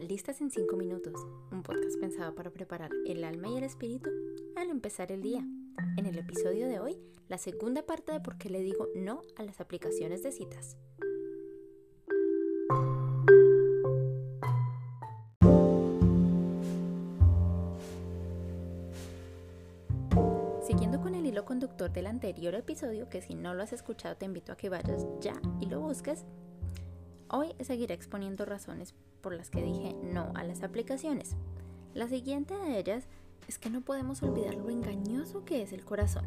Listas en 5 minutos, un podcast pensado para preparar el alma y el espíritu al empezar el día. En el episodio de hoy, la segunda parte de por qué le digo no a las aplicaciones de citas. Siguiendo con el hilo conductor del anterior episodio, que si no lo has escuchado te invito a que vayas ya y lo busques, hoy seguiré exponiendo razones por las que dije no a las aplicaciones. La siguiente de ellas es que no podemos olvidar lo engañoso que es el corazón.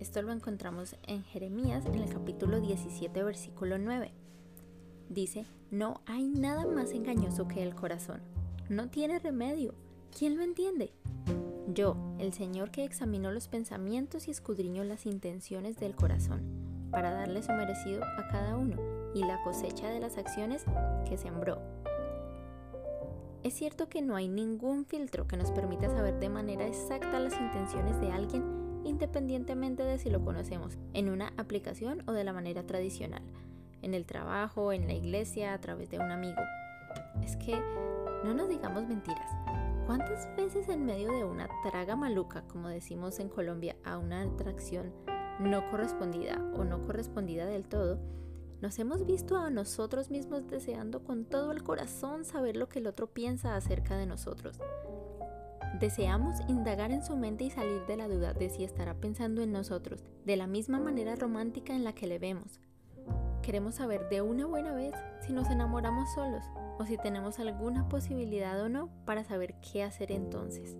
Esto lo encontramos en Jeremías en el capítulo 17, versículo 9. Dice, no hay nada más engañoso que el corazón. No tiene remedio. ¿Quién lo entiende? Yo, el Señor que examinó los pensamientos y escudriñó las intenciones del corazón, para darle su merecido a cada uno y la cosecha de las acciones que sembró. Es cierto que no hay ningún filtro que nos permita saber de manera exacta las intenciones de alguien independientemente de si lo conocemos en una aplicación o de la manera tradicional, en el trabajo, en la iglesia, a través de un amigo. Es que no nos digamos mentiras. ¿Cuántas veces en medio de una traga maluca, como decimos en Colombia, a una atracción no correspondida o no correspondida del todo, nos hemos visto a nosotros mismos deseando con todo el corazón saber lo que el otro piensa acerca de nosotros. Deseamos indagar en su mente y salir de la duda de si estará pensando en nosotros, de la misma manera romántica en la que le vemos. Queremos saber de una buena vez si nos enamoramos solos o si tenemos alguna posibilidad o no para saber qué hacer entonces.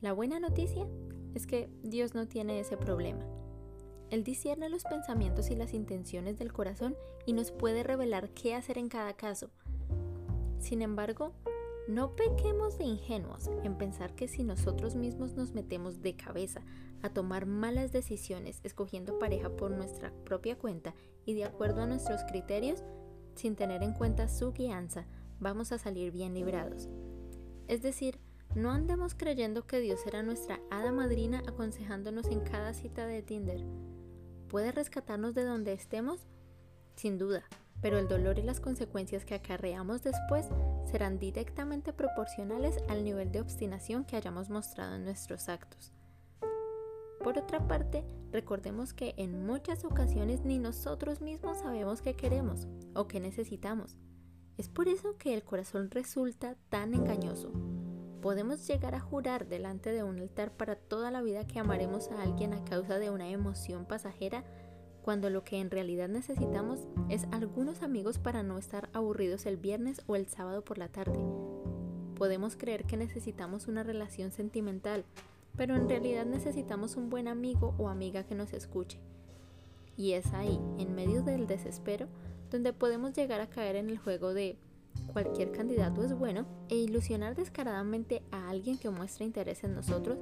La buena noticia es que Dios no tiene ese problema. Él discierne los pensamientos y las intenciones del corazón y nos puede revelar qué hacer en cada caso. Sin embargo, no pequemos de ingenuos en pensar que si nosotros mismos nos metemos de cabeza a tomar malas decisiones escogiendo pareja por nuestra propia cuenta y de acuerdo a nuestros criterios, sin tener en cuenta su guianza, vamos a salir bien librados. Es decir, no andemos creyendo que Dios será nuestra hada madrina aconsejándonos en cada cita de Tinder puede rescatarnos de donde estemos? Sin duda, pero el dolor y las consecuencias que acarreamos después serán directamente proporcionales al nivel de obstinación que hayamos mostrado en nuestros actos. Por otra parte, recordemos que en muchas ocasiones ni nosotros mismos sabemos qué queremos o qué necesitamos. Es por eso que el corazón resulta tan engañoso. Podemos llegar a jurar delante de un altar para toda la vida que amaremos a alguien a causa de una emoción pasajera, cuando lo que en realidad necesitamos es algunos amigos para no estar aburridos el viernes o el sábado por la tarde. Podemos creer que necesitamos una relación sentimental, pero en realidad necesitamos un buen amigo o amiga que nos escuche. Y es ahí, en medio del desespero, donde podemos llegar a caer en el juego de cualquier candidato es bueno e ilusionar descaradamente a alguien que muestra interés en nosotros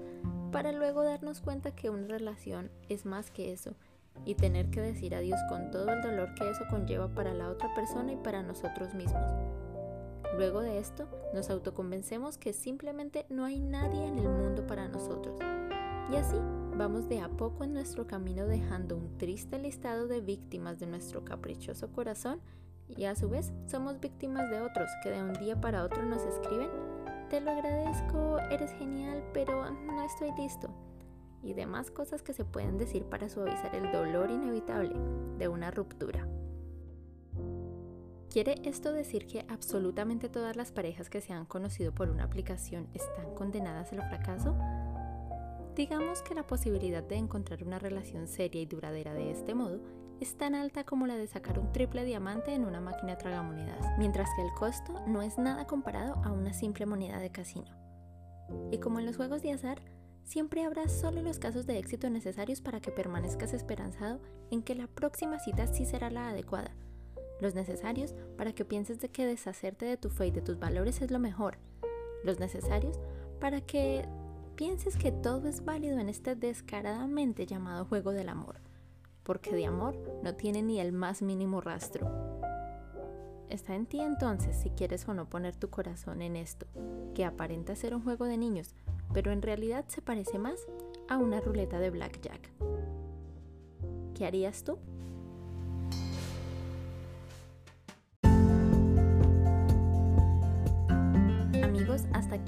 para luego darnos cuenta que una relación es más que eso y tener que decir adiós con todo el dolor que eso conlleva para la otra persona y para nosotros mismos. Luego de esto, nos autoconvencemos que simplemente no hay nadie en el mundo para nosotros. Y así vamos de a poco en nuestro camino dejando un triste listado de víctimas de nuestro caprichoso corazón y a su vez somos víctimas de otros que de un día para otro nos escriben, te lo agradezco, eres genial, pero no estoy listo. Y demás cosas que se pueden decir para suavizar el dolor inevitable de una ruptura. ¿Quiere esto decir que absolutamente todas las parejas que se han conocido por una aplicación están condenadas al fracaso? Digamos que la posibilidad de encontrar una relación seria y duradera de este modo es tan alta como la de sacar un triple diamante en una máquina tragamonedas, mientras que el costo no es nada comparado a una simple moneda de casino. Y como en los juegos de azar, siempre habrá solo los casos de éxito necesarios para que permanezcas esperanzado en que la próxima cita sí será la adecuada, los necesarios para que pienses de que deshacerte de tu fe y de tus valores es lo mejor, los necesarios para que pienses que todo es válido en este descaradamente llamado juego del amor porque de amor no tiene ni el más mínimo rastro. Está en ti entonces si quieres o no poner tu corazón en esto, que aparenta ser un juego de niños, pero en realidad se parece más a una ruleta de blackjack. ¿Qué harías tú?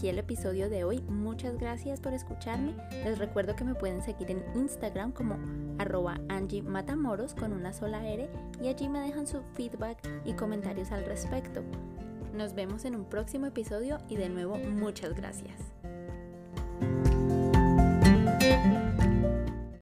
Aquí el episodio de hoy. Muchas gracias por escucharme. Les recuerdo que me pueden seguir en Instagram como arroba Angie Matamoros con una sola R y allí me dejan su feedback y comentarios al respecto. Nos vemos en un próximo episodio y de nuevo muchas gracias.